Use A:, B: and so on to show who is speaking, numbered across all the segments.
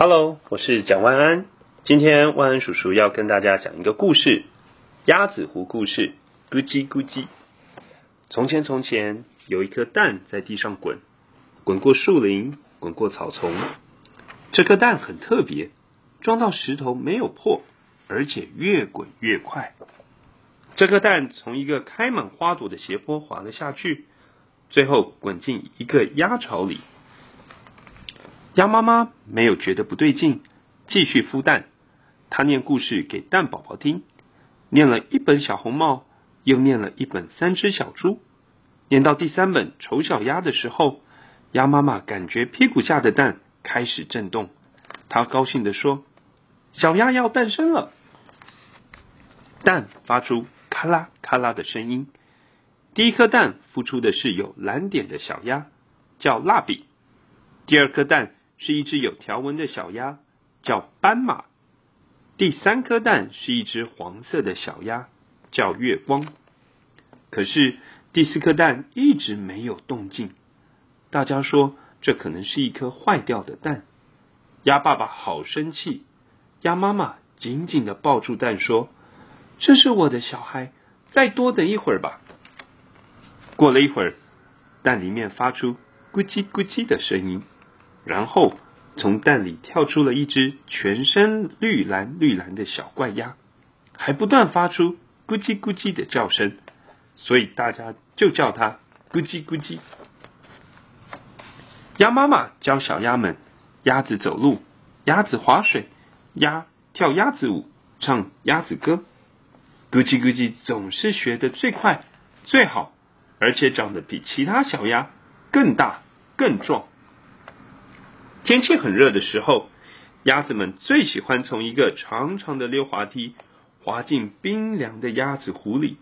A: Hello，我是蒋万安。今天万安叔叔要跟大家讲一个故事——鸭子湖故事。咕叽咕叽。从前从前，有一颗蛋在地上滚，滚过树林，滚过草丛。这颗蛋很特别，撞到石头没有破，而且越滚越快。这颗蛋从一个开满花朵的斜坡滑了下去，最后滚进一个鸭巢里。鸭妈妈没有觉得不对劲，继续孵蛋。她念故事给蛋宝宝听，念了一本《小红帽》，又念了一本《三只小猪》。念到第三本《丑小鸭》的时候，鸭妈妈感觉屁股下的蛋开始震动。她高兴地说：“小鸭要诞生了！”蛋发出咔啦咔啦的声音。第一颗蛋孵出的是有蓝点的小鸭，叫蜡笔。第二颗蛋。是一只有条纹的小鸭，叫斑马。第三颗蛋是一只黄色的小鸭，叫月光。可是第四颗蛋一直没有动静，大家说这可能是一颗坏掉的蛋。鸭爸爸好生气，鸭妈妈紧紧的抱住蛋说：“这是我的小孩，再多等一会儿吧。”过了一会儿，蛋里面发出咕叽咕叽的声音。然后从蛋里跳出了一只全身绿蓝绿蓝的小怪鸭，还不断发出咕叽咕叽的叫声，所以大家就叫它咕叽咕叽。鸭妈妈教小鸭们：鸭子走路，鸭子划水，鸭跳鸭子舞，唱鸭子歌。咕叽咕叽总是学得最快最好，而且长得比其他小鸭更大更壮。天气很热的时候，鸭子们最喜欢从一个长长的溜滑梯滑进冰凉的鸭子湖里，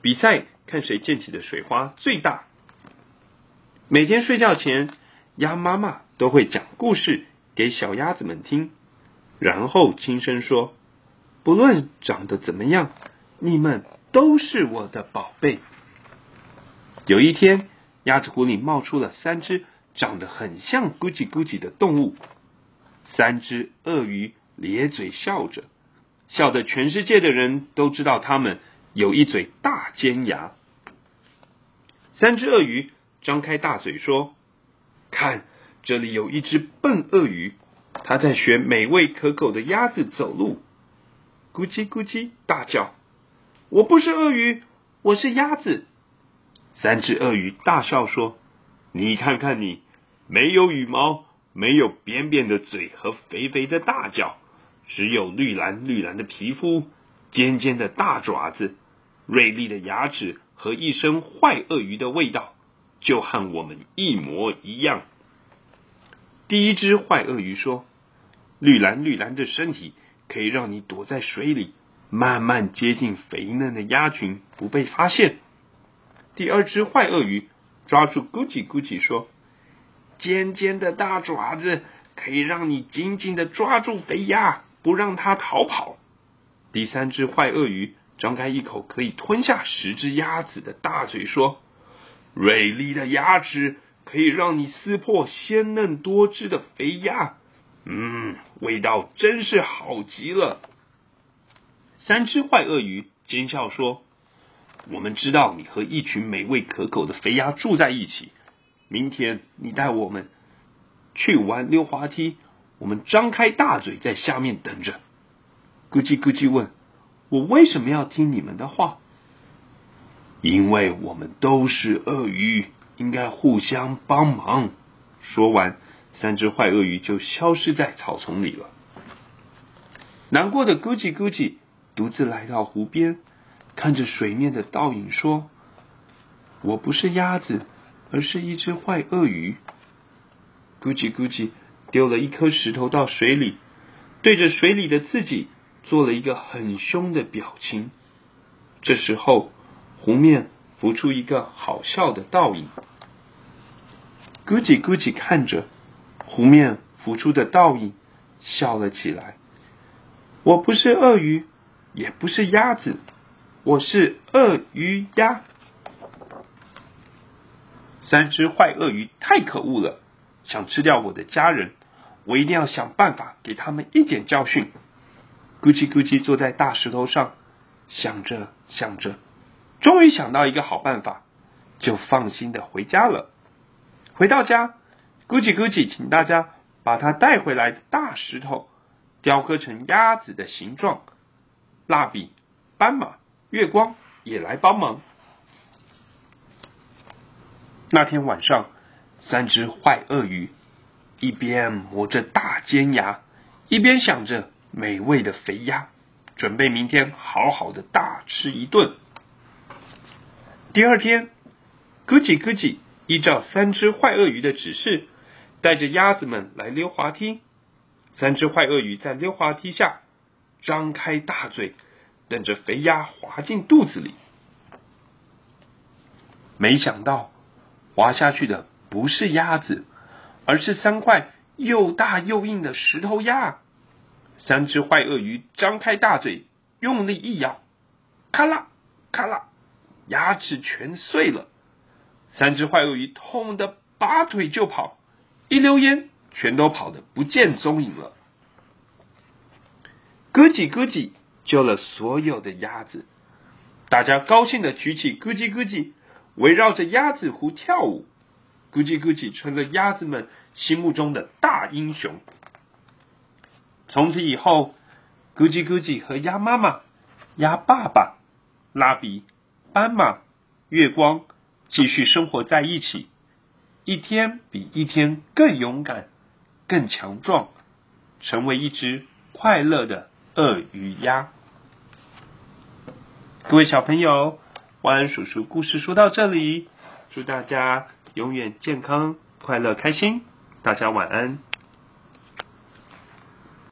A: 比赛看谁溅起的水花最大。每天睡觉前，鸭妈妈都会讲故事给小鸭子们听，然后轻声说：“不论长得怎么样，你们都是我的宝贝。”有一天，鸭子湖里冒出了三只。长得很像咕叽咕叽的动物，三只鳄鱼咧嘴笑着，笑得全世界的人都知道它们有一嘴大尖牙。三只鳄鱼张开大嘴说：“看，这里有一只笨鳄鱼，它在学美味可口的鸭子走路，咕叽咕叽大叫。我不是鳄鱼，我是鸭子。”三只鳄鱼大笑说。你看看你，没有羽毛，没有扁扁的嘴和肥肥的大脚，只有绿蓝绿蓝的皮肤，尖尖的大爪子，锐利的牙齿和一身坏鳄鱼的味道，就和我们一模一样。第一只坏鳄鱼说：“绿蓝绿蓝的身体可以让你躲在水里，慢慢接近肥嫩的鸭群，不被发现。”第二只坏鳄鱼。抓住咕叽咕叽说：“尖尖的大爪子可以让你紧紧的抓住肥鸭，不让它逃跑。”第三只坏鳄鱼张开一口可以吞下十只鸭子的大嘴说：“锐利的牙齿可以让你撕破鲜嫩多汁的肥鸭，嗯，味道真是好极了。”三只坏鳄鱼奸笑说。我们知道你和一群美味可口的肥鸭住在一起。明天你带我们去玩溜滑梯，我们张开大嘴在下面等着。咕叽咕叽问：“我为什么要听你们的话？”因为我们都是鳄鱼，应该互相帮忙。说完，三只坏鳄鱼就消失在草丛里了。难过的咕叽咕叽独自来到湖边。看着水面的倒影，说：“我不是鸭子，而是一只坏鳄鱼。”咕叽咕叽丢了一颗石头到水里，对着水里的自己做了一个很凶的表情。这时候，湖面浮出一个好笑的倒影。咕叽咕叽看着湖面浮出的倒影，笑了起来。我不是鳄鱼，也不是鸭子。我是鳄鱼鸭，三只坏鳄鱼太可恶了，想吃掉我的家人。我一定要想办法给他们一点教训。咕叽咕叽坐在大石头上，想着想着，终于想到一个好办法，就放心的回家了。回到家，咕叽咕叽请大家把他带回来的大石头雕刻成鸭子的形状。蜡笔、斑马、月光也来帮忙。那天晚上，三只坏鳄鱼一边磨着大尖牙，一边想着美味的肥鸭，准备明天好好的大吃一顿。第二天，咯叽咯叽依照三只坏鳄鱼的指示，带着鸭子们来溜滑梯。三只坏鳄鱼在溜滑梯下张开大嘴，等着肥鸭滑进肚子里。没想到，滑下去的不是鸭子，而是三块又大又硬的石头鸭。三只坏鳄鱼张开大嘴，用力一咬，咔啦咔啦，牙齿全碎了。三只坏鳄鱼痛得拔腿就跑，一溜烟，全都跑得不见踪影了。咯叽咯叽救了所有的鸭子，大家高兴地举起咯叽咯叽，围绕着鸭子湖跳舞。咕叽咕叽成了鸭子们心目中的大英雄。从此以后，咕叽咕叽和鸭妈妈、鸭爸爸、蜡笔、斑马、月光继续生活在一起，一天比一天更勇敢、更强壮，成为一只快乐的鳄鱼鸭。各位小朋友，晚安叔叔故事说到这里，祝大家永远健康、快乐、开心，大家晚安。